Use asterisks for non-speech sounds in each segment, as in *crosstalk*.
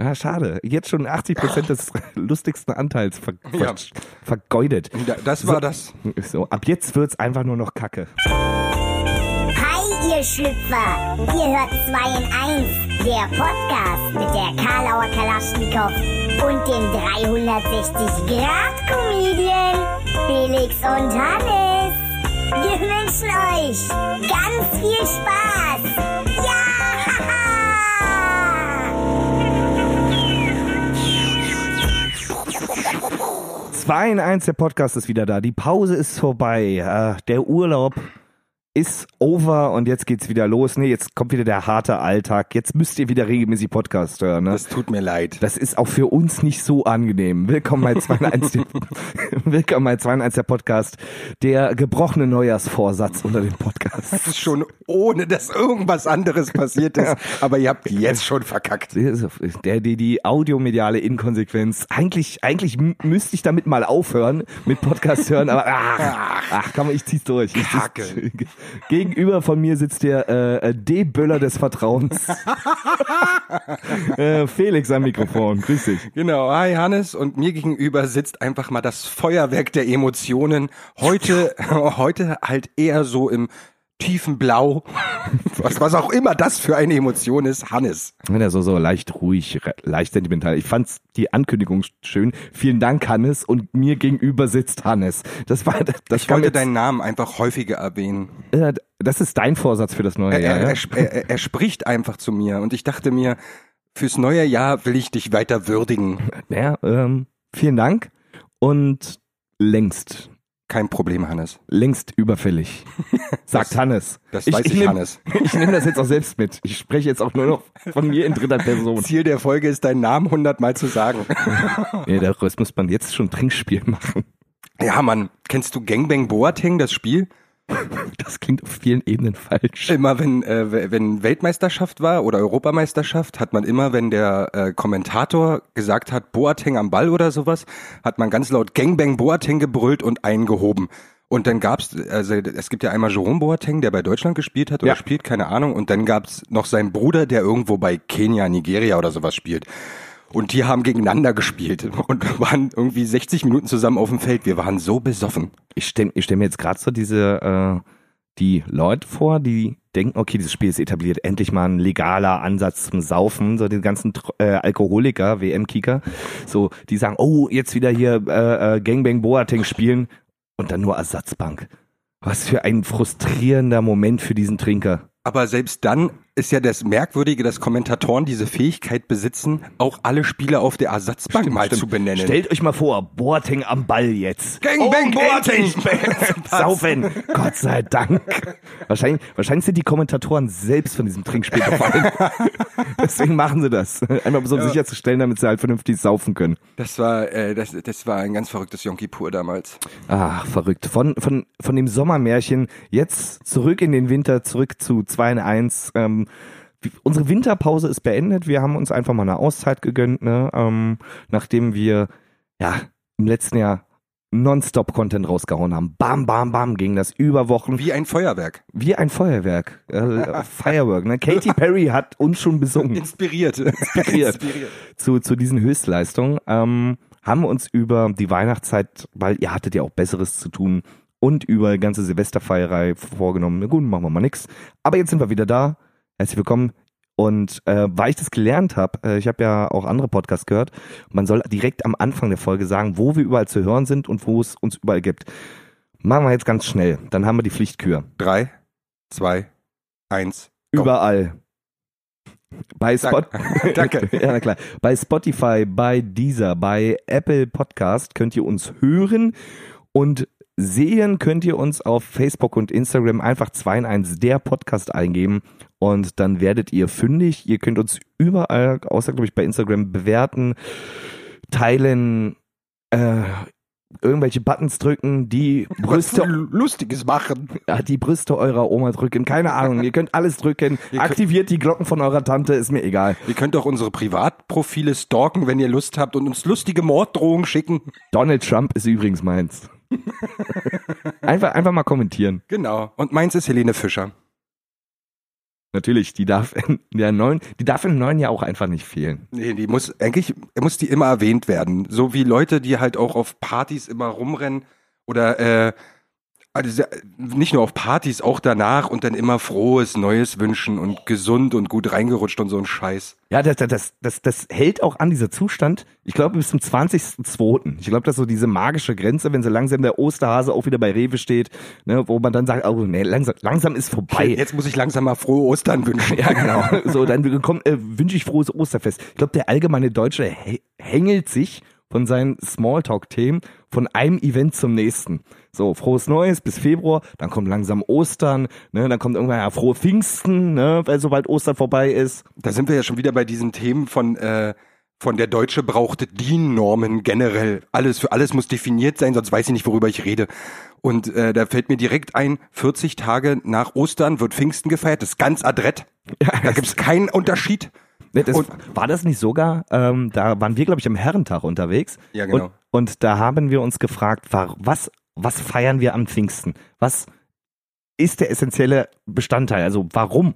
Ja, schade. Jetzt schon 80 Prozent des *laughs* lustigsten Anteils ver Ja. ver vergeudet. Da- Das war das. So, ab jetzt wird's einfach nur noch Kacke. Hi, ihr Schlüpfer! Ihr hört 2 in 1, der Podcast mit der Karlauer Kalaschnikow und dem 360-Grad-Comedian Felix und Hannes. Wir wünschen euch ganz viel Spaß! 2 in 1, der Podcast ist wieder da. Die Pause ist vorbei. Äh, der Urlaub ist over und jetzt geht's wieder los. Nee, jetzt kommt wieder der harte Alltag. Jetzt müsst ihr wieder regelmäßig Podcast hören. Ne? Das tut mir leid. Das ist auch für uns nicht so angenehm. Willkommen bei 2 in 1, der- Willkommen bei 2 in 1, der Podcast. Der gebrochene Neujahrsvorsatz unter dem Podcast. Das ist schon ohne, dass irgendwas anderes passiert ist. *laughs* Aber ihr habt jetzt schon verkackt. Der, die, die audiomediale Inkonsequenz. Eigentlich, eigentlich müsste ich damit mal aufhören mit Podcast hören, aber *laughs* ach, ach komm, ich zieh's durch. Ich Kacke. Gegenüber von mir sitzt der äh, D-Böller des Vertrauens. *laughs* äh, Felix am Mikrofon. Grüß dich. Genau, hi Hannes und mir gegenüber sitzt einfach mal das Feuerwerk der Emotionen. Heute, *laughs* heute halt eher so im tiefen Blau. *laughs* Was, was auch immer das für eine Emotion ist, Hannes. Wenn er so, so leicht ruhig, leicht sentimental. Ich fand's die Ankündigung schön. Vielen Dank, Hannes. Und mir gegenüber sitzt Hannes. Das war, das Ich wollte jetzt- deinen Namen einfach häufiger erwähnen. äh, das ist dein Vorsatz für das neue Er, Jahr. er, er, er, er spricht einfach zu mir und ich dachte mir, fürs neue Jahr will ich dich weiter würdigen. Ja, ähm, vielen Dank und längst, Kein Problem, Hannes. längst überfällig, *laughs* sagt Das- Hannes. das weiß ich, nehm, Hannes. *laughs* Ich nehme das jetzt auch selbst mit. Ich spreche jetzt auch nur noch von mir in dritter Person. Ziel der Folge ist, deinen Namen hundertmal zu sagen. *laughs* Nee, daraus muss man jetzt schon Trinkspiel machen. ja, Mann, kennst du Gangbang Boateng, das Spiel? *laughs* Das klingt auf vielen Ebenen falsch. Immer wenn, äh, wenn Weltmeisterschaft war oder Europameisterschaft, hat man immer, wenn der äh, Kommentator gesagt hat, Boateng am Ball oder sowas, hat man ganz laut Gangbang Boateng gebrüllt und eingehoben. Und dann gab's, also es gibt ja einmal Jerome Boateng, der bei Deutschland gespielt hat oder Ja. spielt, keine Ahnung. Und dann gab's noch seinen Bruder, der irgendwo bei Kenia, Nigeria oder sowas spielt. Und die haben gegeneinander gespielt und waren irgendwie 60 Minuten zusammen auf dem Feld. Wir waren so besoffen. Ich stelle ich stell mir jetzt gerade so diese, äh, die Leute vor, die denken, okay, dieses Spiel ist etabliert, endlich mal ein legaler Ansatz zum Saufen, so die ganzen äh, Alkoholiker, WM-Kicker, so, die sagen, oh, jetzt wieder hier äh, äh, Gangbang Boateng spielen und dann nur Ersatzbank. Was für ein frustrierender Moment für diesen Trinker. Aber selbst dann ist ja das Merkwürdige, dass Kommentatoren diese Fähigkeit besitzen, auch alle Spieler auf der Ersatzbank mal Stimmt. zu benennen. Stellt euch mal vor, Boateng am Ball jetzt. Gang, bang, Boateng. endlich *laughs* Saufen. Gott sei Dank. Wahrscheinlich, wahrscheinlich sind die Kommentatoren selbst von diesem Trinkspiel befallen. *laughs* Deswegen machen sie das. Einmal um Ja. sicherzustellen, damit sie halt vernünftig saufen können. Das war, äh, das, das war ein ganz verrücktes Yonki pur damals. Ach, verrückt. Von, von, von dem Sommermärchen jetzt zurück in den Winter, zurück zu 2 in 1. Ähm, wie- unsere Winterpause ist beendet. Wir haben uns einfach mal eine Auszeit gegönnt, ne? ähm, nachdem wir ja im letzten Jahr Nonstop-Content rausgehauen haben. Bam, bam, bam ging das über Wochen. Wie ein Feuerwerk. Wie ein Feuerwerk. Äh, Firework. Ne? Katy Perry hat uns schon besungen Inspiriert. inspiriert zu, zu diesen Höchstleistungen, ähm, haben uns über die Weihnachtszeit, weil ihr hattet ja auch Besseres zu tun, und über die ganze Silvesterfeierei vorgenommen. Na gut, machen wir mal nix. Aber jetzt sind wir wieder da. Herzlich willkommen. Und äh, weil ich das gelernt habe, äh, ich habe ja auch andere Podcasts gehört, man soll direkt am Anfang der Folge sagen, wo wir überall zu hören sind und wo es uns überall gibt. Machen wir jetzt ganz schnell. Dann haben wir die Pflichtkür. Drei, zwei, eins. Go. Überall. Bei Spot *laughs* Danke. *laughs* ja, klar. Bei Spotify, bei Deezer, bei Apple Podcast könnt ihr uns hören und sehen könnt ihr uns auf Facebook und Instagram einfach 2 in 1 der Podcast eingeben und dann werdet ihr fündig. Ihr könnt uns überall, außer glaube ich bei Instagram, bewerten, teilen, äh, irgendwelche Buttons drücken, die Brüste Lustiges machen. die Brüste eurer Oma drücken. Keine Ahnung. Ihr könnt alles drücken. *laughs* Ihr Aktiviert die Glocken von eurer Tante, ist mir egal. Ihr könnt auch unsere Privatprofile stalken, wenn ihr Lust habt und uns lustige Morddrohungen schicken. Donald Trump ist übrigens meins. *laughs* einfach, einfach mal kommentieren. Genau. Und meins ist Helene Fischer. Natürlich, die darf in der neuen, die darf im neuen Jahr auch einfach nicht fehlen. Nee, die muss, eigentlich muss die immer erwähnt werden. So wie Leute, die halt auch auf Partys immer rumrennen oder äh, also nicht nur auf Partys, auch danach und dann immer frohes Neues wünschen und gesund und gut reingerutscht und so ein Scheiß. Ja, das, das, das, das hält auch an, dieser Zustand. Ich glaube, bis zum 20.02. Ich glaube, das ist so diese magische Grenze, wenn so langsam der Osterhase auch wieder bei Rewe steht, ne, wo man dann sagt, oh nee, langsam, langsam ist vorbei. Jetzt muss ich langsam mal frohe Ostern wünschen. *laughs* Ja, genau. So, dann kommt, äh, wünsche ich frohes Osterfest. Ich glaube, der allgemeine Deutsche hängelt sich von seinen Smalltalk-Themen von einem Event zum nächsten. So, frohes Neues bis Februar, dann kommt langsam Ostern, ne, dann kommt irgendwann ja frohe Pfingsten, ne, weil sobald Ostern vorbei ist. Da sind wir ja schon wieder bei diesen Themen von, äh, von der Deutsche braucht DIN-Normen generell. Alles, für alles muss definiert sein, sonst weiß ich nicht, worüber ich rede. Und äh, da fällt mir direkt ein, 40 Tage nach Ostern wird Pfingsten gefeiert, das ist ganz adrett. *laughs* Ja, da gibt's keinen Unterschied. Das, und, war das nicht sogar, ähm, da waren wir, glaube ich, am Herrentag unterwegs. Ja, genau. Und, und da haben wir uns gefragt, was, was feiern wir am Pfingsten? Was ist der essentielle Bestandteil? Also warum?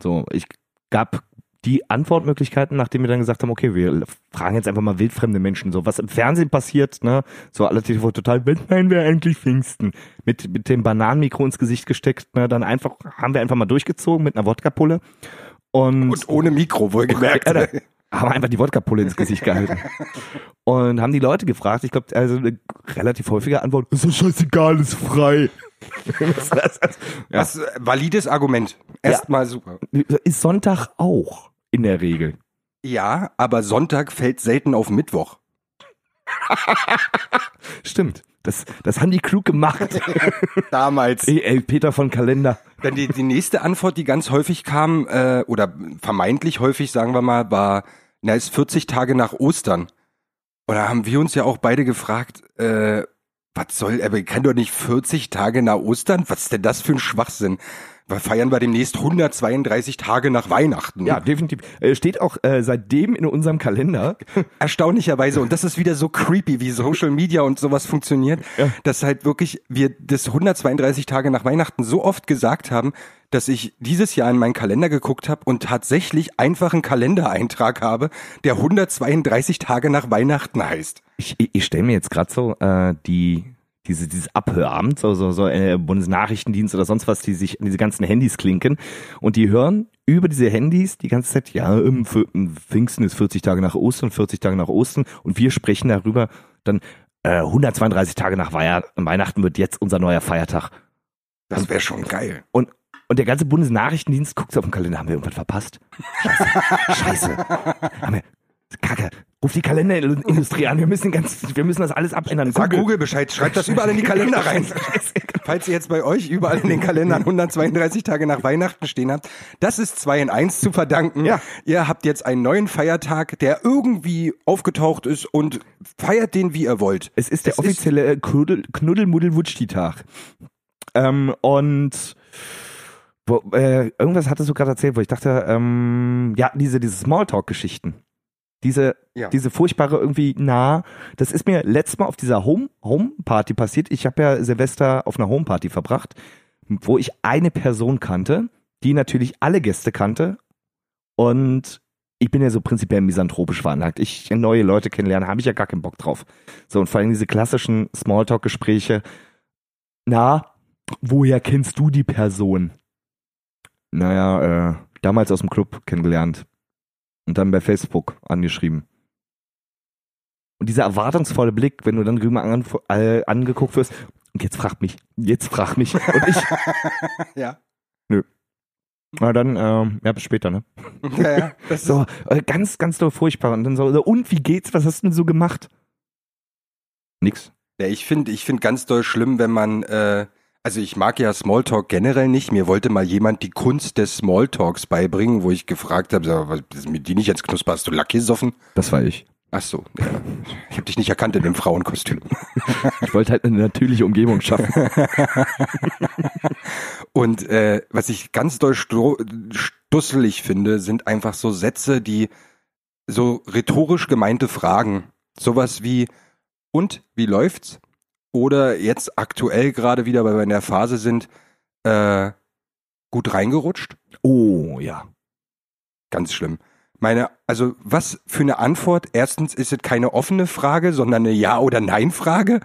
So, ich gab die Antwortmöglichkeiten, nachdem wir dann gesagt haben, okay, wir fragen jetzt einfach mal wildfremde Menschen, so was im Fernsehen passiert, ne, so alle TV total, wenn meinen wir eigentlich Pfingsten? Mit, mit dem Bananenmikro ins Gesicht gesteckt, ne, dann einfach, haben wir einfach mal durchgezogen mit einer Wodka-Pulle. Und, und ohne Mikro, wohlgemerkt. *laughs* Ja, haben einfach die Wodka-Pulle ins Gesicht gehalten. und haben die Leute gefragt, ich glaube, also eine relativ häufige Antwort, ist doch scheißegal, ist frei. ja. Das ist ein valides Argument. Erstmal ja. super. Ist Sonntag auch in der Regel. Ja, aber Sonntag fällt selten auf Mittwoch. *laughs* Stimmt. Das, das haben die klug gemacht. *laughs* Damals. Ey, ey, Peter von Kalender. Dann die, die nächste Antwort, die ganz häufig kam, äh, oder vermeintlich häufig, sagen wir mal, war, na, ist 40 Tage nach Ostern. Und da haben wir uns ja auch beide gefragt, äh, was soll, aber kann doch nicht 40 Tage nach Ostern? Was ist denn das für ein Schwachsinn? Wir feiern wir demnächst 132 Tage nach Weihnachten. Ja, definitiv. Äh, steht auch äh, seitdem in unserem Kalender. *laughs* Erstaunlicherweise. Und das ist wieder so creepy, wie Social Media und sowas funktioniert, ja. dass halt wirklich wir das 132 Tage nach Weihnachten so oft gesagt haben, dass ich dieses Jahr in meinen Kalender geguckt habe und tatsächlich einfach einen Kalendereintrag habe, der 132 Tage nach Weihnachten heißt. Ich, ich, ich stelle mir jetzt gerade so äh, die diese, dieses Abhöramt, so, so, so äh, Bundesnachrichtendienst oder sonst was, die sich an diese ganzen Handys klinken und die hören über diese Handys die ganze Zeit, ja, im, im Pfingsten ist 40 Tage nach Ostern, 40 Tage nach Ostern und wir sprechen darüber, dann äh, 132 Tage nach Weihnachten wird jetzt unser neuer Feiertag. Das wäre schon geil. Und, und der ganze Bundesnachrichtendienst guckt auf den Kalender, haben wir irgendwas verpasst? Scheiße. *laughs* Scheiße. Haben wir, Kacke. Ruf die Kalenderindustrie an. Wir müssen ganz, wir müssen das alles abändern. Sag Google, Google Bescheid. Schreibt das überall in die Kalender rein. *laughs* Falls ihr jetzt bei euch überall in den Kalendern 132 Tage nach Weihnachten stehen habt, das ist zwei in eins zu verdanken. Ja. Ihr habt jetzt einen neuen Feiertag, der irgendwie aufgetaucht ist und feiert den, wie ihr wollt. Es ist der es offizielle Knuddel, Knuddel-Muddel-Wutschti-Tag. Ähm, und wo, äh, irgendwas hattest du gerade erzählt, wo ich dachte, ähm, ja, diese, diese Smalltalk-Geschichten. Diese, ja. diese furchtbare irgendwie nah. Das ist mir letztes Mal auf dieser Home, Home Party passiert. Ich habe ja Silvester auf einer Home Party verbracht, wo ich eine Person kannte, die natürlich alle Gäste kannte. Und ich bin ja so prinzipiell misanthropisch veranlagt. Ich neue Leute kennenlernen, habe ich ja gar keinen Bock drauf. So, und vor allem diese klassischen Smalltalk-Gespräche. Na, woher kennst du die Person? Naja, äh, damals aus dem Club kennengelernt und dann bei Facebook angeschrieben. Und dieser erwartungsvolle Blick, wenn du dann drüben an, äh, angeguckt wirst, und jetzt frag mich, jetzt frag mich. Und ich. *laughs* ja. Nö. Na dann, ähm, ja, bis später, ne? Ja, ja. Das *laughs* so, äh, ganz, ganz doll furchtbar. Und dann so, und wie geht's? Was hast du denn so gemacht? Nix. Ja, ich finde, ich finde ganz doll schlimm, wenn man äh, also ich mag ja Smalltalk generell nicht. Mir wollte mal jemand die Kunst des Smalltalks beibringen, wo ich gefragt habe, was ist mit die nicht jetzt knusper? Hast du Lack gesoffen? Das war ich. Ach so, ja. ich habe dich nicht erkannt in dem Frauenkostüm. *laughs* Ich wollte halt eine natürliche Umgebung schaffen. *laughs* Und äh, was ich ganz doll stusselig finde, sind einfach so Sätze, die so rhetorisch gemeinte Fragen. Sowas wie, und, wie läuft's? Oder jetzt aktuell gerade wieder, weil wir in der Phase sind, äh, Gut reingerutscht? Oh, ja. Ganz schlimm. Meine, also was für eine Antwort? Erstens ist es keine offene Frage, sondern eine Ja- oder Nein-Frage.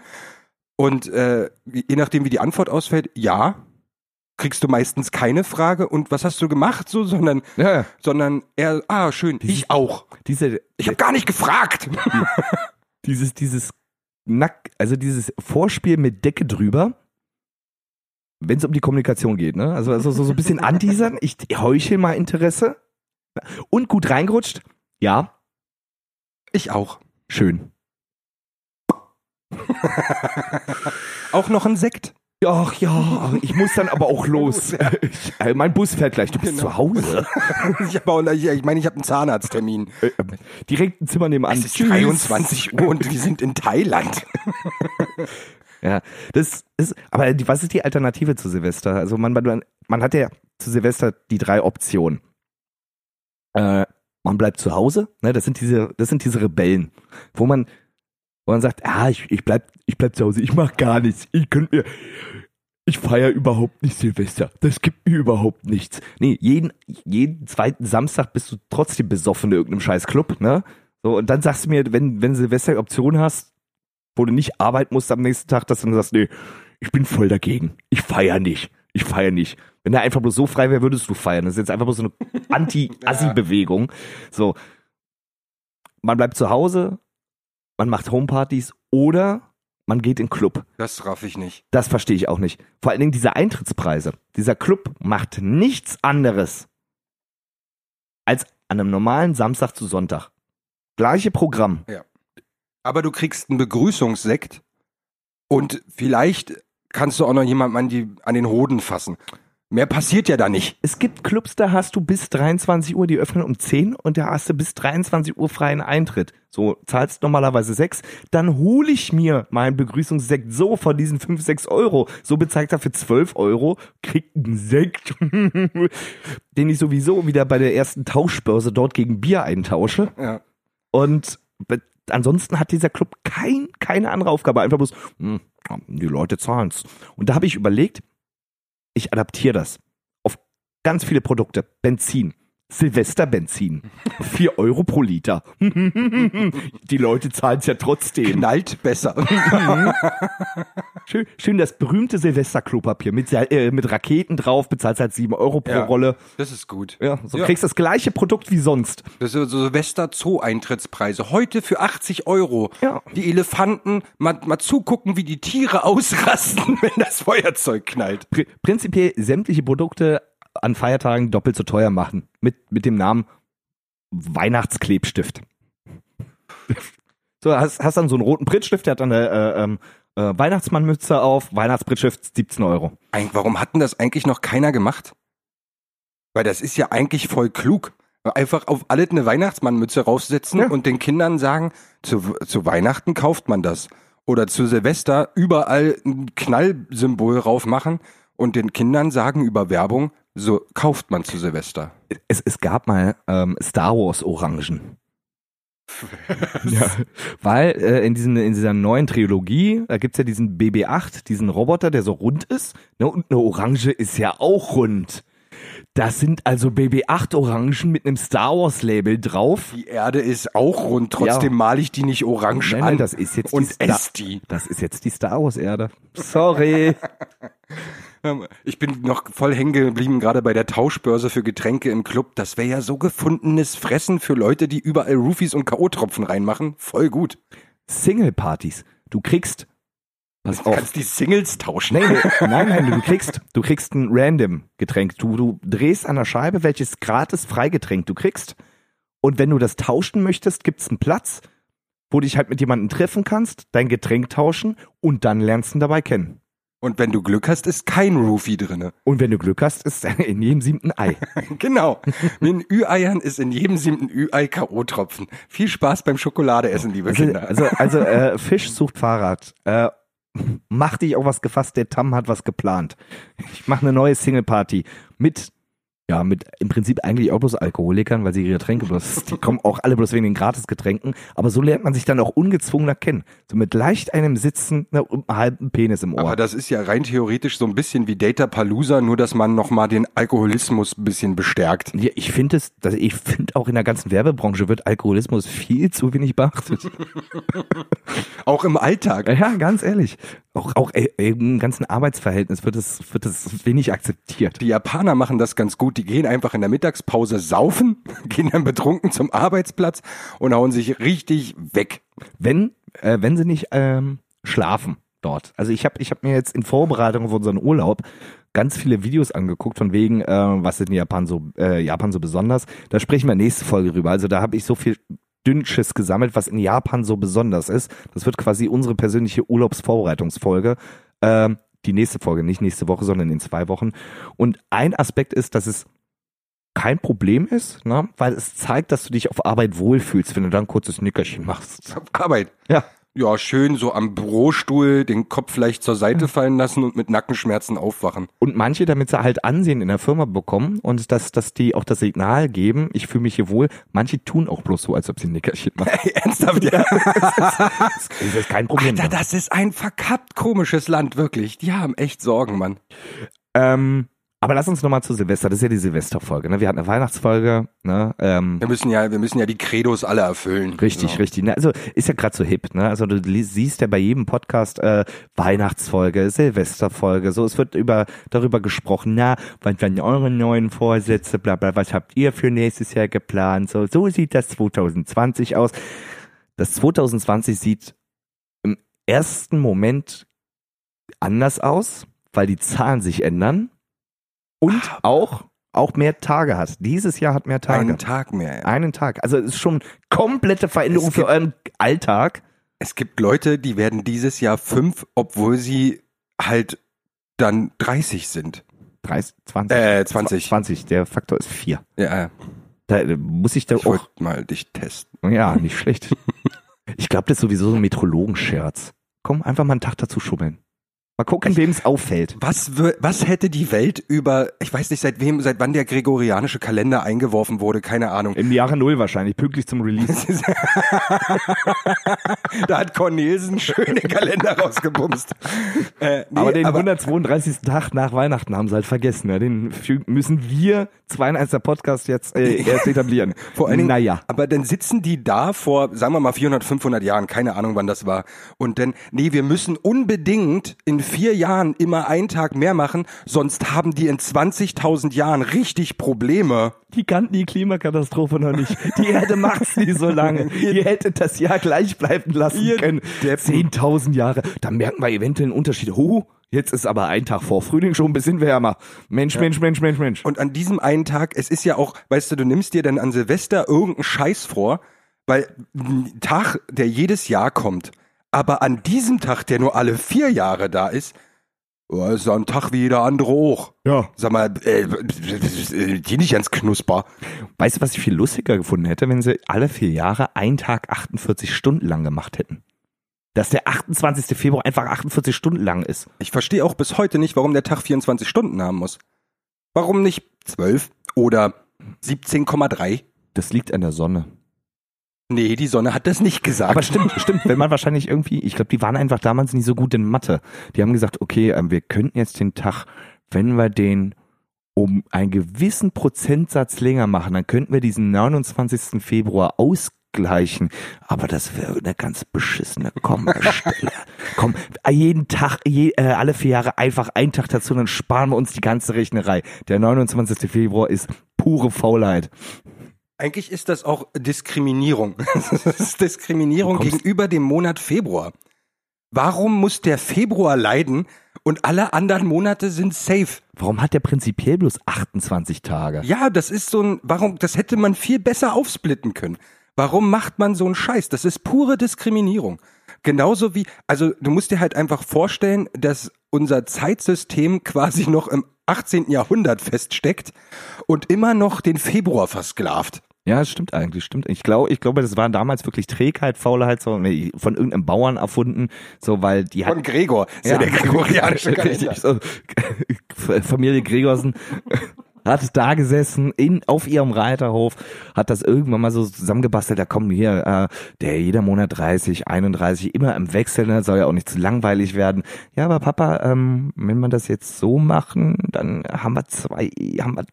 Und äh, je nachdem, wie die Antwort ausfällt, ja, kriegst du meistens keine Frage. Und was hast du gemacht? So, sondern, Ja, sondern eher, ah, schön, ich auch. diese, Ich habe gar nicht gefragt. *laughs* dieses, dieses Nack, also dieses Vorspiel mit Decke drüber, wenn es um die Kommunikation geht, ne? Also, also so, so ein bisschen anteasern, ich heuchel mal Interesse. Und gut reingerutscht, ja, Ich auch. schön. *laughs* Auch noch ein Sekt. Ach ja, ich muss dann aber auch *laughs* los. *laughs* Äh, mein Bus fährt gleich, du bist Genau. zu Hause. *laughs* Ich habe auch, ich, ich meine, ich habe einen Zahnarzttermin. Äh, äh, Direkt ein Zimmer nebenan. Es ist Tschüss. 23 Uhr und wir sind in Thailand. Ja, das ist, aber die, was ist die Alternative zu Silvester? Also man, man, man hat ja zu Silvester die drei Optionen. Äh, man bleibt zu Hause, ne, das sind diese, das sind diese Rebellen, wo man, wo man sagt, ah, ich, ich bleib, ich bleib zu Hause, ich mach gar nichts, ich könnt mir, ich feiere überhaupt nicht Silvester, das gibt mir überhaupt nichts. Nee, jeden, jeden zweiten Samstag bist du trotzdem besoffen in irgendeinem scheiß Club, ne? So, und dann sagst du mir, wenn, wenn Silvester Option hast, wo du nicht arbeiten musst am nächsten Tag, dass du dann sagst, nee, ich bin voll dagegen. Ich feier nicht. Ich feier nicht. Wenn der einfach bloß so frei wäre, würdest du feiern. Das ist jetzt einfach bloß so eine *laughs* Anti-Assi-Bewegung. So. Man bleibt zu Hause, man macht Homepartys oder man geht in Club. Das raff ich nicht. Das verstehe ich auch nicht. Vor allen Dingen diese Eintrittspreise. Dieser Club macht nichts anderes als an einem normalen Samstag zu Sonntag. Gleiche Programm. Aber du kriegst einen Begrüßungssekt und vielleicht kannst du auch noch jemanden an, die, an den Hoden fassen. Mehr passiert ja da nicht. Es gibt Clubs, da hast du bis 23 Uhr, die öffnen um 10 und da hast du bis 23 Uhr freien Eintritt. So, zahlst normalerweise 6, dann hole ich mir meinen Begrüßungssekt so von diesen 5, 6 Euro. So bezahlt er für 12 Euro, kriegt einen Sekt, *laughs* den ich sowieso wieder bei der ersten Tauschbörse dort gegen Bier eintausche. Ja. Und ansonsten hat dieser Club kein, keine andere Aufgabe. Einfach bloß, hm, die Leute zahlen's. Und da habe ich überlegt, ich adaptiere das auf ganz viele Produkte. Benzin. Silvesterbenzin. 4 Euro pro Liter. *laughs* Die Leute zahlen's ja trotzdem. Knallt besser. *laughs* Schön, schön das berühmte Silvesterklopapier mit, äh, mit Raketen drauf, bezahlst halt 7 Euro pro Ja. Rolle. Das ist gut. Ja, so Ja. kriegst das gleiche Produkt wie sonst. Das sind so Silvester-Zoo-Eintrittspreise. Heute für 80 Euro. Ja. Die Elefanten, mal, mal zugucken, wie die Tiere *laughs* ausrasten, wenn das Feuerzeug knallt. Pr prinzipiell sämtliche Produkte an Feiertagen doppelt so teuer machen. Mit, mit dem Namen Weihnachtsklebstift. so, hast, hast dann so einen roten Prittstift, der hat dann eine äh, ähm, äh, Weihnachtsmannmütze auf, Weihnachtsprittstift 17 Euro. Eig- Warum hat denn das eigentlich noch keiner gemacht? Weil das ist ja eigentlich voll klug. Einfach auf alles eine Weihnachtsmannmütze raufsetzen Ja. und den Kindern sagen, zu, zu Weihnachten kauft man das. Oder zu Silvester überall ein Knallsymbol raufmachen und den Kindern sagen über Werbung, so kauft man zu Silvester. Es, es gab mal ähm, Star Wars Orangen. *laughs* ja, weil äh, in, diesen, in dieser neuen Trilogie, da gibt's ja diesen BB-8, diesen Roboter, der so rund ist. Ne, und eine Orange ist ja auch rund. Das sind also BB-8 Orangen mit einem Star Wars Label drauf. Die Erde ist auch rund, trotzdem Ja. male ich die nicht orange Nein, an. nein, das ist jetzt die und Star- ess die. Das ist jetzt die Star Wars Erde. Sorry. *laughs* Ähm, Ich bin noch voll hängen geblieben, gerade bei der Tauschbörse für Getränke im Club. Das wäre ja so gefundenes Fressen für Leute, die überall Roofies und K.O.-Tropfen reinmachen. Voll gut. Single-Partys. Du kriegst. Pass Du auf. kannst die Singles tauschen. Nein, nee, nein, nein, du kriegst, du kriegst ein random Getränk. Du, du drehst an der Scheibe, welches gratis Freigetränk du kriegst. Und wenn du das tauschen möchtest, gibt's einen Platz, wo dich halt mit jemandem treffen kannst, dein Getränk tauschen und dann lernst du ihn dabei kennen. Und wenn du Glück hast, ist kein Roofie drinne. Und wenn du Glück hast, ist in jedem siebten Ei. *laughs* Genau. Mit den Ü-Eiern ist in jedem siebten Ü-Ei K.O.-Tropfen. Viel Spaß beim Schokoladeessen, liebe Also, Kinder. also, also äh, *laughs* Fisch sucht Fahrrad. Äh, mach dich auf was gefasst, der Tam hat was geplant. Ich mache eine neue Single-Party mit Ja, mit im Prinzip eigentlich auch bloß Alkoholikern, weil sie ihre Getränke bloß, *laughs* die kommen auch alle bloß wegen den Gratisgetränken. Aber so lernt man sich dann auch ungezwungener kennen. So mit leicht einem Sitzen und einem halben Penis im Ohr. Aber das ist ja rein theoretisch so ein bisschen wie Data Palooza, nur dass man nochmal den Alkoholismus ein bisschen bestärkt. ja, ich finde es, dass ich finde auch in der ganzen Werbebranche wird Alkoholismus viel zu wenig beachtet. *laughs* Auch im Alltag. ja, ganz ehrlich. Auch, auch äh, im ganzen Arbeitsverhältnis wird es, wird es wenig akzeptiert. Die Japaner machen das ganz gut. Die gehen einfach in der Mittagspause saufen, *laughs* gehen dann betrunken zum Arbeitsplatz und hauen sich richtig weg. wenn, äh, wenn sie nicht ähm, schlafen dort. Also ich habe ich hab mir jetzt in Vorbereitung auf unseren Urlaub ganz viele Videos angeguckt von wegen, äh, was ist in Japan so, äh, Japan so besonders. Da sprechen wir nächste Folge drüber. Also da habe ich so viel Dünnschiss gesammelt, was in Japan so besonders ist. Das wird quasi unsere persönliche Urlaubsvorbereitungsfolge. Ähm, die nächste Folge, nicht nächste Woche, sondern in zwei Wochen. Und ein Aspekt ist, dass es kein Problem ist, ne? weil es zeigt, dass du dich auf Arbeit wohlfühlst, wenn du dann ein kurzes Nickerchen machst. Auf Arbeit. Ja. Ja, schön so am Bürostuhl den Kopf vielleicht zur Seite fallen lassen und mit Nackenschmerzen aufwachen. Und manche, damit sie halt Ansehen in der Firma bekommen und dass, dass die auch das Signal geben, ich fühle mich hier wohl, manche tun auch bloß so, als ob sie ein Nickerchen machen. Ernsthaft, ja. *laughs* Das ist kein Problem. Alter, das ist ein verkappt komisches Land, wirklich. Die haben echt Sorgen, Mann. ähm, aber lass uns nochmal zu Silvester, das ist ja die Silvesterfolge. Ne? Wir hatten eine Weihnachtsfolge, ne? ähm, Wir müssen ja, wir müssen ja die Credos alle erfüllen. Richtig, So. richtig. Ne? Also ist ja gerade so hip. Ne? Also du siehst ja bei jedem Podcast äh, Weihnachtsfolge, Silvesterfolge. So, es wird über darüber gesprochen. Na, was waren eure neuen Vorsätze? Bla bla. Was habt ihr für nächstes Jahr geplant? So, so sieht das 2020 aus. Das 2020 sieht im ersten Moment anders aus, weil die Zahlen sich ändern und auch auch mehr Tage hat. Dieses Jahr hat mehr Tage. Einen Tag mehr. Ja. Einen Tag. Also es ist schon komplette Veränderung Es für gibt- euren Alltag. Es gibt Leute, die werden dieses Jahr fünf, obwohl sie halt dann 30 sind. 30, 20. Äh, 20. 20. Der Faktor ist 4. Ja, Da äh, muss ich da ich auch. wollte mal dich testen. Ja, *laughs* nicht schlecht. ich glaube, das ist sowieso so ein Metrologenscherz. Komm, einfach mal einen Tag dazu schummeln. Mal gucken, wem es auffällt. Was, was hätte die Welt über, ich weiß nicht, seit wem, seit wann der gregorianische Kalender eingeworfen wurde, keine Ahnung. Im Jahre Null wahrscheinlich, pünktlich zum Release. *laughs* da hat Cornelsen schön den Kalender rausgebumst. Äh, nee, aber den 132. Tag nach Weihnachten haben sie halt vergessen. Ja? Den fü- müssen wir, 92. Podcast, jetzt äh, erst etablieren. *laughs* Vor allen Dingen, naja. aber dann sitzen die da vor, sagen wir mal 400, 500 Jahren, keine Ahnung wann das war. Und dann, nee, wir müssen unbedingt in vier Jahren immer einen Tag mehr machen, sonst haben die in 20.000 Jahren richtig Probleme. Die kannten die Klimakatastrophe noch nicht. Die Erde macht's nie so lange. Ihr hättet das Jahr gleich bleiben lassen Ihr können. Deppen. 10.000 Jahre. Da merken wir eventuell einen Unterschied. Oh, jetzt ist aber ein Tag vor Frühling schon ein bisschen wärmer. Mensch, Mensch, Mensch, Mensch, Mensch. Und an diesem einen Tag, es ist ja auch, weißt du, du nimmst dir dann an Silvester irgendeinen Scheiß vor, weil ein Tag, der jedes Jahr kommt, aber an diesem Tag, der nur alle vier Jahre da ist, oh, ist so ein Tag wie jeder andere auch. Ja. Sag mal, äh, die nicht ganz knusper. Weißt du, was ich viel lustiger gefunden hätte, wenn sie alle vier Jahre einen Tag 48 Stunden lang gemacht hätten? Dass der 28. Februar einfach 48 Stunden lang ist. Ich verstehe auch bis heute nicht, warum der Tag 24 Stunden haben muss. Warum nicht 12 oder 17,3? Das liegt an der Sonne. Nee, die Sonne hat das nicht gesagt. Aber stimmt, stimmt. Wenn man wahrscheinlich irgendwie, ich glaube, die waren einfach damals nicht so gut in Mathe. Die haben gesagt, okay, ähm, wir könnten jetzt den Tag, wenn wir den um einen gewissen Prozentsatz länger machen, dann könnten wir diesen 29. Februar ausgleichen. Aber das wäre eine ganz beschissene Kommastelle. *laughs* Komm, jeden Tag, je, äh, alle vier Jahre einfach einen Tag dazu, dann sparen wir uns die ganze Rechnerei. Der 29. Februar ist pure Faulheit. Eigentlich ist das auch Diskriminierung. *laughs* Das ist Diskriminierung gegenüber dem Monat Februar. Warum muss der Februar leiden und alle anderen Monate sind safe? Warum hat der prinzipiell bloß 28 Tage? Ja, das ist so ein, warum, das hätte man viel besser aufsplitten können. Warum macht man so einen Scheiß? Das ist pure Diskriminierung. Genauso wie, also du musst dir halt einfach vorstellen, dass unser Zeitsystem quasi noch im 18. Jahrhundert feststeckt und immer noch den Februar versklavt. Ja, das stimmt eigentlich, stimmt. Ich glaube, ich glaube, das war damals wirklich Trägheit, Faulheit, so nee, von irgendeinem Bauern erfunden, so weil die Von Gregor. Ist ja, der gregorianische *laughs* Kalender. *laughs* Familie Gregorsen. Hat da gesessen in, auf ihrem Reiterhof, hat das irgendwann mal so zusammengebastelt, da kommen hier, äh, der jeder Monat 30, 31, immer im Wechsel, ne, soll ja auch nicht zu langweilig werden. Ja, aber Papa, ähm, wenn wir das jetzt so machen, dann haben wir zwei, haben wir,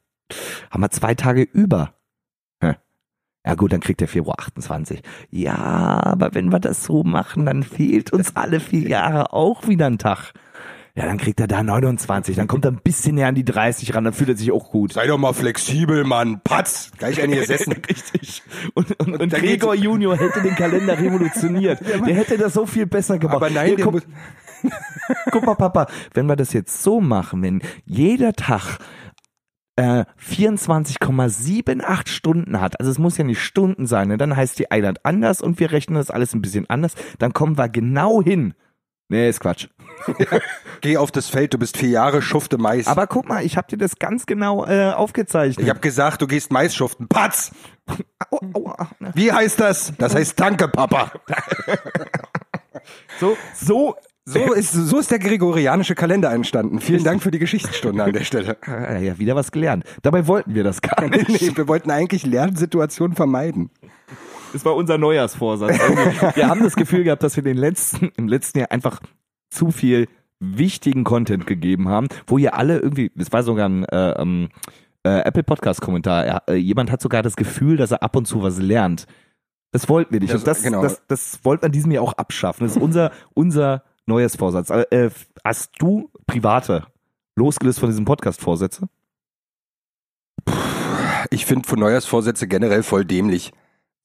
haben wir zwei Tage über. Ja gut, dann kriegt der Februar 28. Ja, aber wenn wir das so machen, dann fehlt uns alle vier Jahre auch wieder ein Tag. Ja, dann kriegt er da 29, dann kommt er ein bisschen näher an die 30 ran, dann fühlt er sich auch gut. Sei doch mal flexibel, Mann. Patz. Gleich eine gesessen. *laughs* Richtig. Und, und, und dann Gregor Junior hätte den Kalender revolutioniert. *laughs* Der hätte das so viel besser gemacht. Aber nein, Hier, guck, *laughs* guck mal, Papa, wenn wir das jetzt so machen, wenn jeder Tag äh, 24,78 Stunden hat, also es muss ja nicht Stunden sein, ne? dann heißt die Einheit anders und wir rechnen das alles ein bisschen anders, dann kommen wir genau hin. Nee, ist Quatsch. *laughs* geh auf das Feld, du bist vier Jahre, schufte Mais. Aber guck mal, ich habe dir das ganz genau äh, aufgezeichnet. ich habe gesagt, du gehst Mais schuften. Patz. Au, aua. Wie heißt das? Das heißt Danke, Papa. *laughs* So, so So ist, so ist der gregorianische Kalender entstanden. Vielen Dank für die Geschichtsstunde an der Stelle. äh, *laughs* ja, wieder was gelernt. Dabei wollten wir das gar nicht. Nee, wir wollten eigentlich Lernsituationen vermeiden. Das war unser Neujahrsvorsatz. Irgendwie. Wir haben das Gefühl gehabt, dass wir den letzten, im letzten Jahr einfach zu viel wichtigen Content gegeben haben, wo ihr alle irgendwie, es war sogar ein äh, ähm, äh, Apple Podcast Kommentar, äh, jemand hat sogar das Gefühl, dass er ab und zu was lernt. Das wollten wir nicht. Das- das, genau. das, das wollten wir an diesem Jahr auch abschaffen. Das ist unser, unser Neujahrsvorsatz. Äh, hast du private, losgelöst von diesem Podcast Vorsätze? Ich finde von Neujahrsvorsätze generell voll dämlich.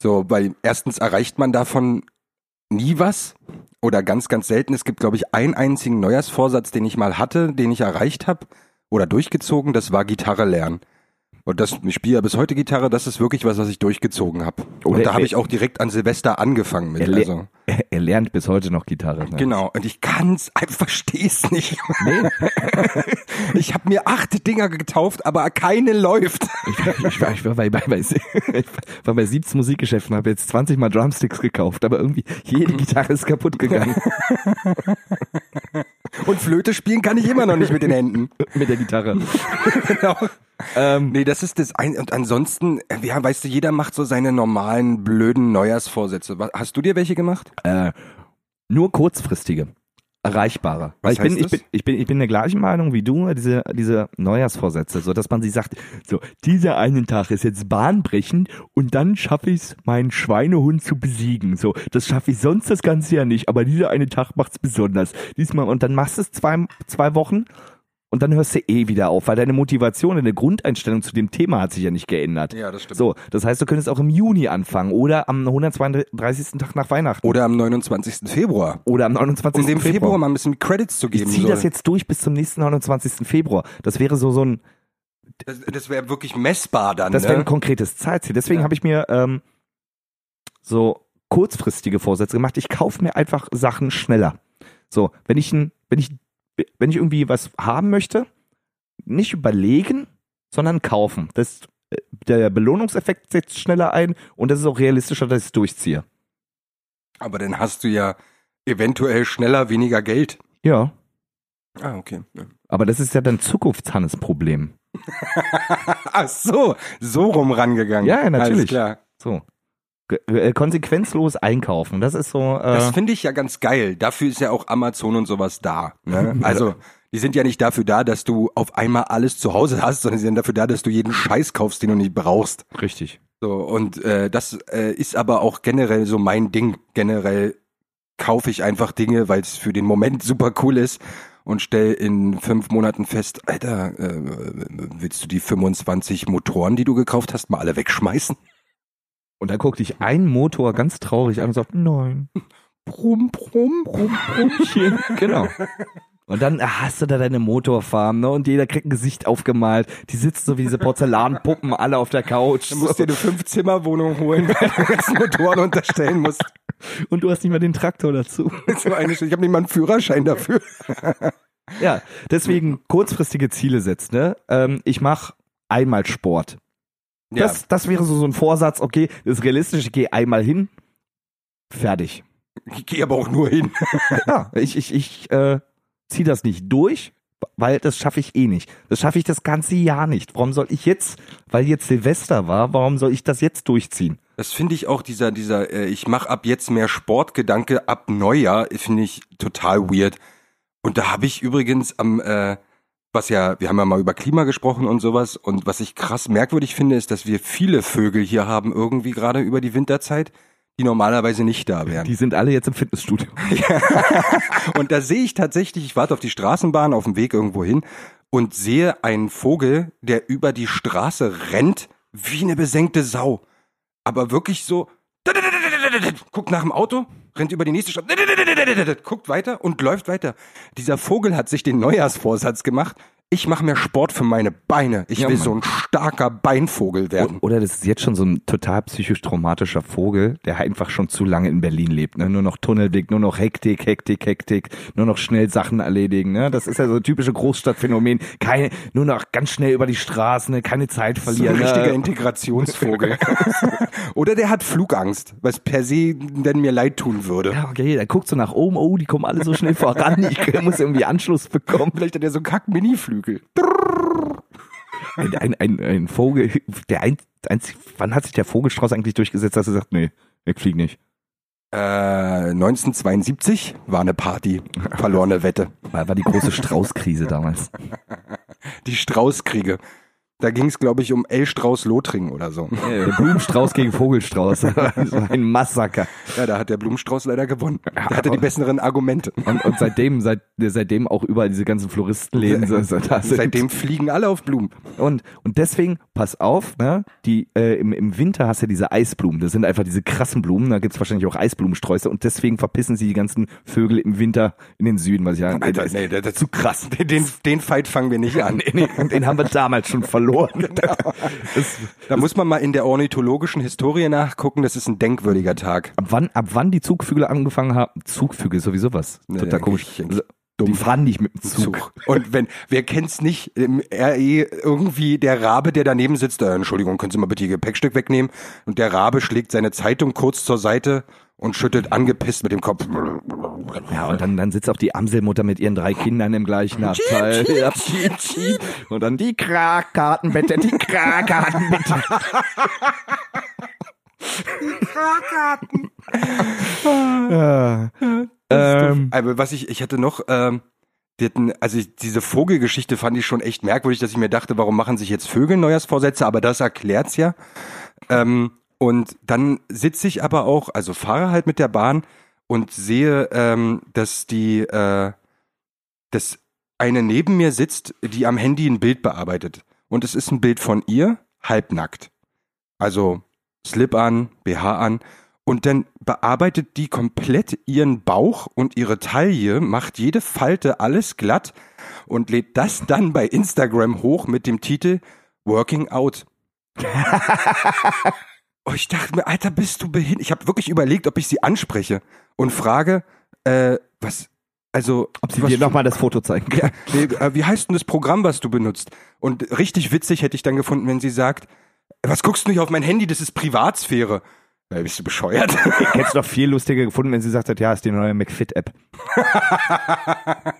So, weil erstens erreicht man davon nie was oder ganz, ganz selten. Es gibt, glaube ich, einen einzigen Neujahrsvorsatz, den ich mal hatte, den ich erreicht habe oder durchgezogen. Das war Gitarre lernen. Und das, ich spiele ja bis heute Gitarre, das ist wirklich was, was ich durchgezogen habe. Und da habe ich auch direkt an Silvester angefangen mit. Er, Also, er, er lernt bis heute noch Gitarre. Ne? genau. Und ich kann's einfach versteh's nicht. *laughs* ich habe mir acht Dinger getauft, aber keine läuft. Ich, war- ich, war, ich, war bei, bei, bei, ich war bei 17 Musikgeschäften, habe jetzt 20 Mal Drumsticks gekauft, aber irgendwie jede *laughs* Gitarre ist kaputt gegangen *laughs* Und Flöte spielen kann ich immer noch nicht mit den Händen. *laughs* mit der Gitarre. *laughs* genau. Ähm, Nee, das ist das ein und ansonsten, ja, weißt du, jeder macht so seine normalen blöden Neujahrsvorsätze. Hast du dir welche gemacht? äh, nur kurzfristige, erreichbare. Weil ich bin, ich bin, ich bin, ich bin der gleichen Meinung wie du, diese, diese Neujahrsvorsätze, so dass man sich sagt, so, dieser einen Tag ist jetzt bahnbrechend und dann schaffe ich es, meinen Schweinehund zu besiegen. So, das schaffe ich sonst das ganze Jahr nicht, aber dieser eine Tag macht's besonders. Diesmal, und dann machst du es zwei, zwei Wochen und dann hörst du eh wieder auf, weil deine Motivation, deine Grundeinstellung zu dem Thema hat sich ja nicht geändert. Ja, das stimmt. So, das heißt, du könntest auch im Juni anfangen oder am 132. Tag nach Weihnachten Oder am 29. Februar. oder am 29. Um dem Februar, Februar. mal ein bisschen Credits zu Ich geben. ziehe so. das jetzt durch bis zum nächsten 29. Februar. Das wäre so so ein, Das, das wäre wirklich messbar dann. das wäre ne? ein konkretes Zeitziel. Deswegen Ja. habe ich mir ähm, so kurzfristige Vorsätze gemacht. Ich kaufe mir einfach Sachen schneller. So, wenn ich ein, wenn ich, wenn ich irgendwie was haben möchte, nicht überlegen, sondern kaufen. Das, äh, der Belohnungseffekt setzt schneller ein und das ist auch realistischer, dass ich es durchziehe. Aber dann hast du ja eventuell schneller weniger Geld. Ja. Ah, okay. Ja. Aber das ist ja dann Zukunftshannes-Problem. *laughs* Ach so, so rum rangegangen. Ja, ja, natürlich. Alles klar. So. Äh, konsequenzlos einkaufen. Das ist so. Äh, Das finde ich ja ganz geil. Dafür ist ja auch Amazon und sowas da. Ne? *laughs* Also, die sind ja nicht dafür da, dass du auf einmal alles zu Hause hast, sondern sie sind dafür da, dass du jeden Scheiß kaufst, den du nicht brauchst. richtig. So, und äh, das äh, ist aber auch generell so mein Ding. Generell kaufe ich einfach Dinge, weil es für den Moment super cool ist und stell in fünf Monaten fest, Alter, äh, willst du die 25 Motoren, die du gekauft hast, mal alle wegschmeißen? Und dann guckt dich ein Motor ganz traurig an und sagt, nein. Brumm, brumm, brumm, Brummchen. *laughs* genau. Und dann hast du da deine Motorfarm, ne? Und jeder kriegt ein Gesicht aufgemalt. Die sitzen so wie diese Porzellanpuppen alle auf der Couch. Du musst dir eine Fünf-Zimmer-Wohnung holen, weil du jetzt Motoren unterstellen musst. Und du hast nicht mal den Traktor dazu. *laughs* So eine, ich habe nicht mal einen Führerschein dafür. Ja, deswegen kurzfristige Ziele setzen, ne? Ähm, ich mache einmal Sport. Das, das wäre so, so ein Vorsatz, okay, das ist realistisch, ich gehe einmal hin, fertig. ich gehe aber auch nur hin. *laughs* Ja, ich, ich, ich äh, ziehe das nicht durch, weil das schaffe ich eh nicht. Das schaffe ich das ganze Jahr nicht. Warum soll ich jetzt, weil jetzt Silvester war, warum soll ich das jetzt durchziehen? Das finde ich auch dieser, dieser, äh, ich mache ab jetzt mehr Sportgedanke ab Neujahr, finde ich total weird. Und da habe ich übrigens am, äh, was ja, wir haben ja mal über Klima gesprochen und sowas. Und was ich krass merkwürdig finde, ist, dass wir viele Vögel hier haben, irgendwie gerade über die Winterzeit, die normalerweise nicht da wären. Die sind alle jetzt im Fitnessstudio. *laughs* *laughs* Und da sehe ich tatsächlich, ich warte auf die Straßenbahn auf dem Weg irgendwo hin und sehe einen Vogel, der über die Straße rennt wie eine besenkte Sau. Aber wirklich so, *laughs* guckt nach dem Auto, rennt über die nächste Straße, guckt weiter und läuft weiter. Dieser Vogel hat sich den Neujahrsvorsatz gemacht, ich mache mehr Sport für meine Beine. Ich Ja, will Mann. so ein starker Beinvogel werden. Oder das ist jetzt schon so ein total psychisch traumatischer Vogel, der einfach schon zu lange in Berlin lebt. Ne? Nur noch Tunnelblick, nur noch Hektik, Hektik, Hektik, nur noch schnell Sachen erledigen. Ne? Das ist ja so ein typische Großstadtphänomen. Keine, nur noch ganz schnell über die Straßen, ne? keine Zeit So verlieren. ein richtiger ne? Integrationsvogel. *laughs* Oder der hat Flugangst, was per se denn mir leid tun würde. Ja, okay, der guckt so nach oben, oh, die kommen alle so schnell voran, ich muss irgendwie Anschluss bekommen. Vielleicht hat er so Kack-Mini-Flügel. Ein, ein, ein, ein Vogel, der ein, einzig, wann hat sich der Vogelstrauß eigentlich durchgesetzt, dass er sagt, nee, ich flieg nicht. Äh, 1972 war eine Party. Verlorene Wette. War, war die große Straußkrise damals. *laughs* Die Straußkriege. Da ging es, glaube ich, um L. Strauß-Lothringen oder so. Der Blumenstrauß gegen Vogelstrauß. *laughs* Das war ein Massaker. Ja, da hat der Blumenstrauß leider gewonnen. Der hatte die besseren Argumente. Und, und seitdem, seit, seitdem auch überall diese ganzen Floristenläden so, so, da sind. Seitdem fliegen alle auf Blumen. Und, und deswegen, pass auf, ne, die, äh, im, im Winter hast du ja diese Eisblumen. Das sind einfach diese krassen Blumen. Da gibt's wahrscheinlich auch Eisblumensträuße. Und deswegen verpissen sie die ganzen Vögel im Winter in den Süden, weil ich ja, Alter, nee, das, das, zu krass. den, den Fight fangen wir nicht an. *laughs* Und den haben wir damals schon verloren. *laughs* Das, Da muss man mal in der ornithologischen Historie nachgucken. Das ist ein denkwürdiger Tag. ab wann, ab wann die Zugvögel angefangen haben? Zugvögel sowieso was. Total komisch. eigentlich- eigentlich Die fahren nicht mit dem Zug. Zug. Und wenn, wer kennt's nicht, im RE irgendwie der Rabe, der daneben sitzt, äh, Entschuldigung, können Sie mal bitte Ihr Gepäckstück wegnehmen? Und der Rabe schlägt seine Zeitung kurz zur Seite und schüttelt angepisst mit dem Kopf. Ja, und dann, dann sitzt auch die Amselmutter mit ihren drei Kindern im gleichen Abteil. Ja. Und dann die Krakkartenbette, die Krakkartenbette. *laughs* ja. ähm, Aber was ich, ich hatte noch, ähm, die hatten, also ich, diese Vogelgeschichte fand ich schon echt merkwürdig, dass ich mir dachte, warum machen sich jetzt Vögel Neujahrsvorsätze? Aber das erklärt's ja. Ähm, und dann sitze ich aber auch, also fahre halt mit der Bahn und sehe, ähm, dass die, äh, dass eine neben mir sitzt, die am Handy ein Bild bearbeitet. Und es ist ein Bild von ihr, halbnackt. Also Slip an, BH an. Und dann bearbeitet die komplett ihren Bauch und ihre Taille, macht jede Falte alles glatt und lädt das dann bei Instagram hoch mit dem Titel Working Out. *laughs* oh, ich dachte mir, Alter, bist du behindert? Ich habe wirklich überlegt, ob ich sie anspreche und frage, äh, was, also, ob sie dir nochmal das Foto zeigen kann. ja, nee, äh, wie heißt denn das Programm, was du benutzt? Und richtig witzig hätte ich dann gefunden, wenn sie sagt, was guckst du nicht auf mein Handy, das ist Privatsphäre. Ja, bist du bescheuert? Ich hätte es doch viel lustiger gefunden, wenn sie gesagt hat, ja, ist die neue McFit-App. *laughs*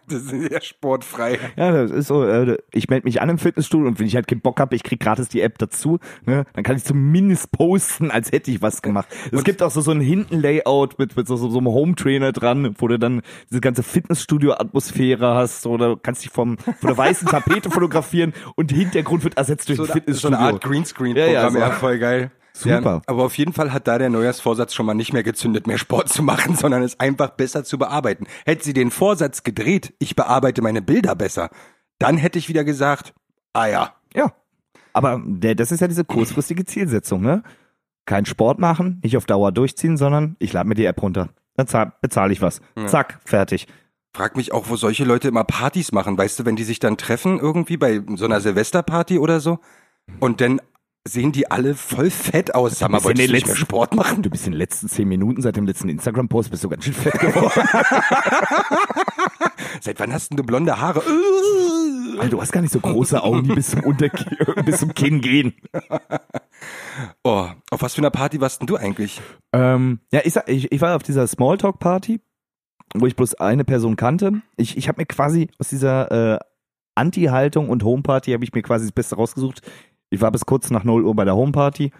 das ist ja sportfrei. Ja, das ist so, äh, ich melde mich an im Fitnessstudio und wenn ich halt keinen Bock habe, ich krieg gratis die App dazu, ne, dann kann ich zumindest posten, als hätte ich was gemacht. Es gibt auch so, so ein Hinten-Layout mit, mit so, so, so einem Home-Trainer dran, wo du dann diese ganze Fitnessstudio-Atmosphäre hast oder kannst dich vom, von der weißen Tapete fotografieren und Hintergrund wird ersetzt durch So, ein eine- so Fitnessstudio. eine Art Greenscreen-Programm, Ja, ja, ja, so. voll geil. Super. Ja, aber auf jeden Fall hat da der Neujahrsvorsatz schon mal nicht mehr gezündet, mehr Sport zu machen, *laughs* sondern es einfach besser zu bearbeiten. Hätte sie den Vorsatz gedreht, ich bearbeite meine Bilder besser, dann hätte ich wieder gesagt, ah ja, Ja. Aber der, das ist ja diese kurzfristige Zielsetzung, ne? Kein Sport machen, nicht auf Dauer durchziehen, sondern ich lade mir die App runter. Dann zahl- bezahle ich was. Zack, fertig. Frag mich auch, wo solche Leute immer Partys machen. Weißt du, wenn die sich dann treffen irgendwie bei so einer Silvesterparty oder so und dann sehen die alle voll fett aus. Sag mal, wolltest du nicht mehr Sport machen? Du bist in den letzten zehn Minuten seit dem letzten Instagram-Post bist du ganz schön fett geworden. *laughs* Seit wann hast denn du blonde Haare? *laughs* Alter, du hast gar nicht so große Augen, die bis zum, Unter *laughs* bis zum Kinn gehen. Oh, auf was für einer Party warst denn du eigentlich? Ähm, ja, ich, sag- ich, ich war auf dieser Smalltalk-Party, wo ich bloß eine Person kannte. Ich, ich habe mir quasi aus dieser äh, Anti-Haltung und Homeparty habe ich mir quasi das Beste rausgesucht. Ich war bis kurz nach 0 Uhr bei der Homeparty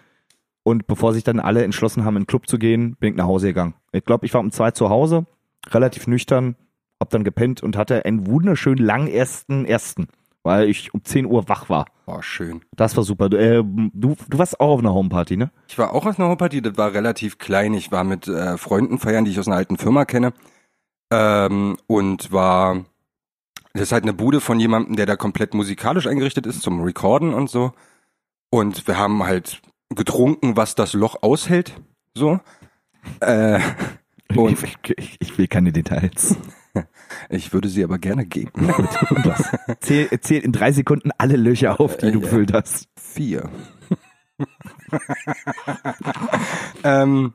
und bevor sich dann alle entschlossen haben, in den Club zu gehen, bin ich nach Hause gegangen. Ich glaube, ich war um zwei zu Hause, relativ nüchtern, hab dann gepennt und hatte einen wunderschönen langen ersten ersten, weil ich um 10 Uhr wach war. Oh, schön. Das war super. Du, äh, du, du warst auch auf einer Homeparty, ne? Ich war auch auf einer Homeparty, das war relativ klein. Ich war mit äh, Freunden feiern, die ich aus einer alten Firma kenne. Ähm, und war, das ist halt eine Bude von jemandem, der da komplett musikalisch eingerichtet ist, zum Recorden und so. Und wir haben halt getrunken, was das Loch aushält. So. Äh, und Ich, ich, will keine Details. *laughs* ich würde sie aber gerne geben. Zähl, zähl in drei Sekunden alle Löcher auf, die du gefüllt hast. Vier. *laughs* ähm,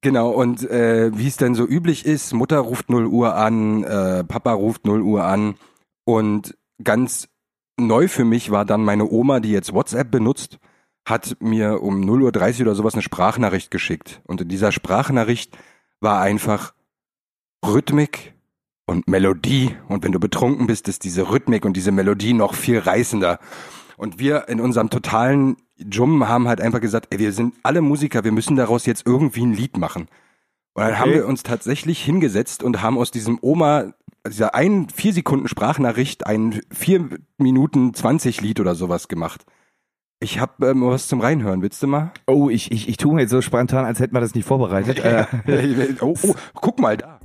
genau, und äh, wie es denn so üblich ist, Mutter ruft 0 Uhr an, äh, Papa ruft 0 Uhr an und ganz neu für mich war dann meine Oma, die jetzt WhatsApp benutzt, hat mir um 0.30 Uhr oder sowas eine Sprachnachricht geschickt. Und in dieser Sprachnachricht war einfach Rhythmik und Melodie. Und wenn du betrunken bist, ist diese Rhythmik und diese Melodie noch viel reißender. Und wir in unserem totalen Jum haben halt einfach gesagt, ey, wir sind alle Musiker, wir müssen daraus jetzt irgendwie ein Lied machen. Und dann Okay. haben wir uns tatsächlich hingesetzt und haben aus diesem Oma, dieser einen vier Sekunden Sprachnachricht, ein vier Minuten 20 Lied oder sowas gemacht. Ich hab ähm, was zum Reinhören, willst du mal? Oh, ich, ich, ich tue mir jetzt so spontan, als hätten wir das nicht vorbereitet. Äh, *laughs* oh, oh, guck mal da.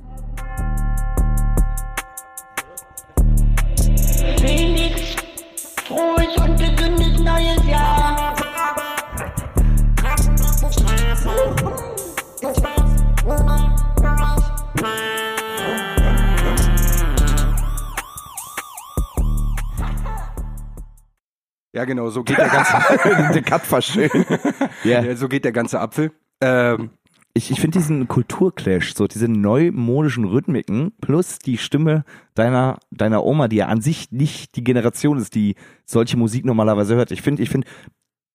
Felix, frohes und gesundes neues Jahr. Ja, genau, so geht der ganze, *laughs* *laughs* der Cut war schön. Ja. ja, so geht der ganze Apfel. Ähm, Ich, ich finde diesen Kulturclash, so diese neumodischen Rhythmiken plus die Stimme deiner, deiner Oma, die ja an sich nicht die Generation ist, die solche Musik normalerweise hört. Ich finde, ich finde,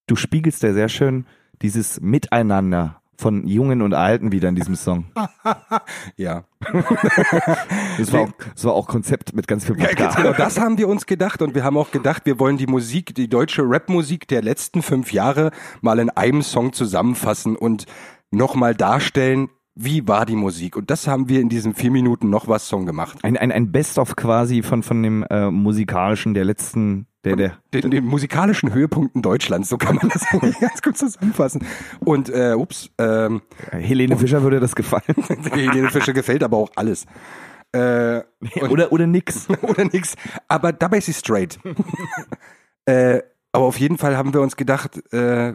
du spiegelst da sehr schön dieses Miteinander von Jungen und Alten wieder in diesem Song. *laughs* ja. *laughs* Das war auch, das war auch Konzept mit ganz viel Ja, ganz Wodka. genau, das haben wir uns gedacht und wir haben auch gedacht, wir wollen die Musik, die deutsche Rapmusik der letzten fünf Jahre mal in einem Song zusammenfassen und nochmal darstellen, wie war die Musik. Und das haben wir in diesem vier Minuten noch was Song gemacht. Ein, ein, ein Best-of quasi von, von dem äh, musikalischen der letzten, der, der, Den, den musikalischen Höhepunkten Deutschlands, so kann man das eigentlich *laughs* *laughs* ganz gut zusammenfassen. Und, äh, ups, ähm, Helene Fischer würde das gefallen. *laughs* Helene Fischer gefällt aber auch alles. Äh, und- Oder, oder nix. oder nix. Aber dabei ist sie straight. äh, aber auf jeden Fall haben wir uns gedacht, äh,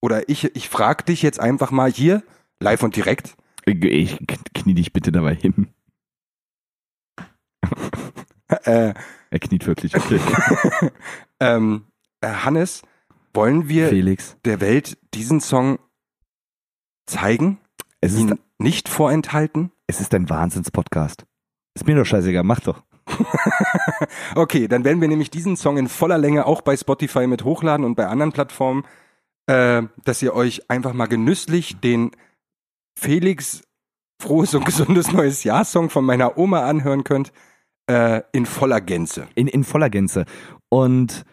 oder ich, ich frag dich jetzt einfach mal hier, live und direkt. Ich knie dich bitte dabei hin. *laughs* Äh, Er kniet wirklich. Okay. *laughs* ähm, äh, Hannes, wollen wir Felix. der Welt diesen Song zeigen, Es ist, ihn nicht vorenthalten? es ist ein Wahnsinns-Podcast. Ist mir doch scheißegal, mach doch. *laughs* Okay, dann werden wir nämlich diesen Song in voller Länge auch bei Spotify mit hochladen und bei anderen Plattformen, äh, dass ihr euch einfach mal genüsslich den Felix frohes und gesundes neues Jahr Song von meiner Oma anhören könnt, äh, in voller Gänze. In, in voller Gänze. Und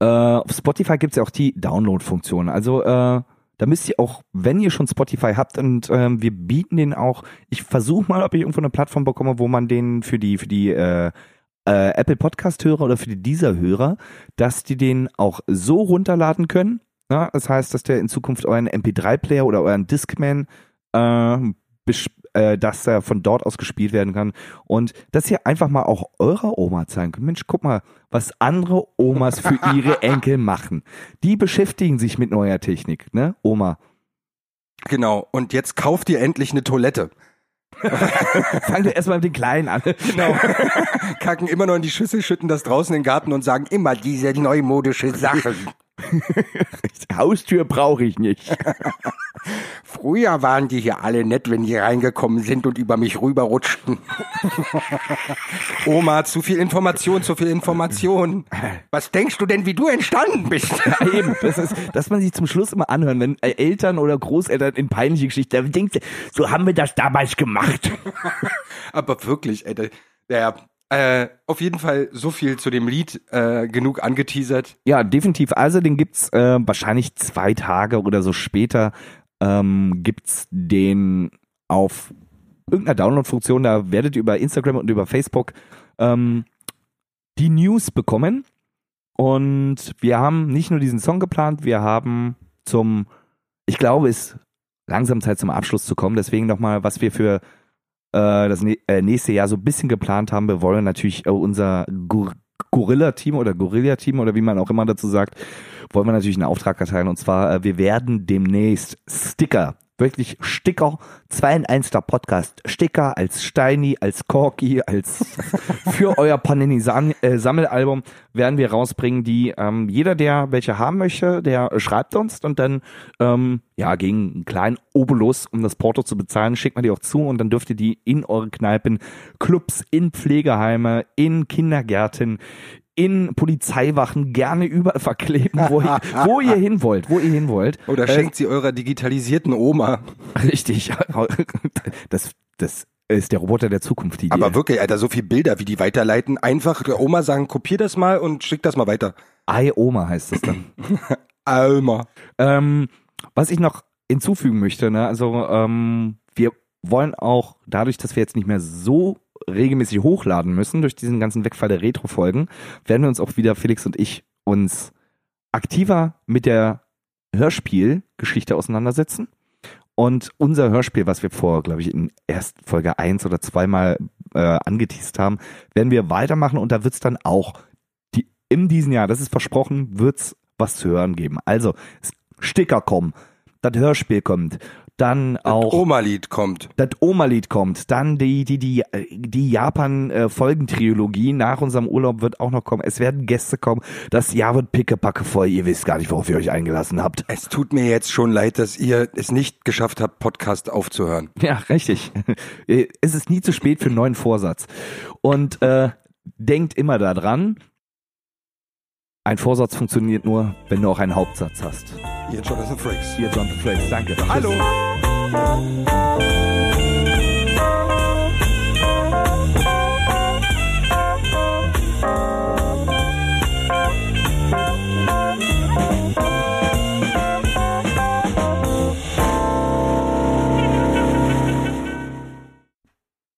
äh, auf Spotify gibt's ja auch die Download-Funktion. Also äh, da müsst ihr auch, wenn ihr schon Spotify habt und ähm, wir bieten den auch, ich versuche mal, ob ich irgendwo eine Plattform bekomme, wo man den für die, für die äh, äh, Apple Podcast-Hörer oder für die Deezer-Hörer, dass die den auch so runterladen können. Ja, das heißt, dass der in Zukunft euren MP3-Player oder euren Discman äh, äh, dass er von dort aus gespielt werden kann. Und dass ihr einfach mal auch eurer Oma zeigen könnt. Mensch, guck mal, was andere Omas für ihre *laughs* Enkel machen. Die beschäftigen sich mit neuer Technik, ne? Oma. Genau. Und jetzt kauft ihr endlich eine Toilette. *laughs* Fang doch erstmal mit den Kleinen an. Genau. *laughs* Kacken immer noch in die Schüssel, schütten das draußen in den Garten und sagen immer diese neumodische Sachen. *laughs* Haustür brauche ich nicht. *laughs* Früher waren die hier alle nett, wenn die reingekommen sind und über mich rüberrutschten. *laughs* Oma, zu viel Information, zu viel Information. Was denkst du denn, wie du entstanden bist? Ja, eben. Das ist, dass man sich zum Schluss immer anhören, wenn äh, Eltern oder Großeltern in peinliche Geschichten, du, so haben wir das damals gemacht. Aber wirklich, ey, der, der Äh, auf jeden Fall so viel zu dem Lied, äh, genug angeteasert. Ja, definitiv. Also den gibt's äh, wahrscheinlich zwei Tage oder so später ähm, gibt's den auf irgendeiner Download-Funktion. Da werdet ihr über Instagram und über Facebook ähm, die News bekommen. Und wir haben nicht nur diesen Song geplant, wir haben zum, ich glaube, es ist langsam Zeit zum Abschluss zu kommen. Deswegen nochmal, was wir für das nä- äh, nächste Jahr so ein bisschen geplant haben. Wir wollen natürlich äh, unser Gor Gorilla-Team oder Gorilla-Team oder wie man auch immer dazu sagt, wollen wir natürlich einen Auftrag erteilen. Und zwar, äh, wir werden demnächst Sticker, wirklich Sticker, 2 in 1 der Podcast, Sticker als Steini, als Corky, als *laughs* für euer Panini-Sammelalbum werden wir rausbringen, die ähm, jeder, der welche haben möchte, der äh, schreibt uns und dann ähm, ja gegen einen kleinen Obolus, um das Porto zu bezahlen, schickt man die auch zu und dann dürft ihr die in eure Kneipen, Clubs, in Pflegeheime, in Kindergärten, in Polizeiwachen gerne überall verkleben, wo ihr, wo ihr hin wollt, wo ihr hin wollt. Oder Äh, schenkt sie eurer digitalisierten Oma. Richtig. Das, das ist der Roboter der Zukunft. Die Aber wirklich, Alter, so viele Bilder, wie die weiterleiten. Einfach der Oma sagen, kopier das mal und schick das mal weiter. Ei Oma heißt es dann. *laughs* Alma. Ähm, was ich noch hinzufügen möchte, ne, also ähm, wir wollen auch dadurch, dass wir jetzt nicht mehr so regelmäßig hochladen müssen durch diesen ganzen Wegfall der Retro-Folgen, werden wir uns auch wieder, Felix und ich, uns aktiver mit der Hörspielgeschichte auseinandersetzen. Und unser Hörspiel, was wir vor, glaube ich, in erst Folge eins oder zweimal äh, angeteased haben, werden wir weitermachen und da wird's dann auch die, in diesem Jahr, das ist versprochen, wird's was zu hören geben. Also, es- Sticker kommen, das Hörspiel kommt, dann auch Oma-Lied kommt. das Oma-Lied kommt, dann die, die, die, die Japan-Folgentrilogie nach unserem Urlaub wird auch noch kommen. Es werden Gäste kommen. Das Jahr wird pickepacke voll. Ihr wisst gar nicht, worauf ihr euch eingelassen habt. Es tut mir jetzt schon leid, dass ihr es nicht geschafft habt, Podcast aufzuhören. Ja, richtig. *laughs* Es ist nie zu spät für einen neuen Vorsatz. Und äh, denkt immer daran, ein Vorsatz funktioniert nur, wenn du auch einen Hauptsatz hast. Ihr Jonathan Frakes. Ihr Jonathan Frakes, danke. Hallo. Tschüss.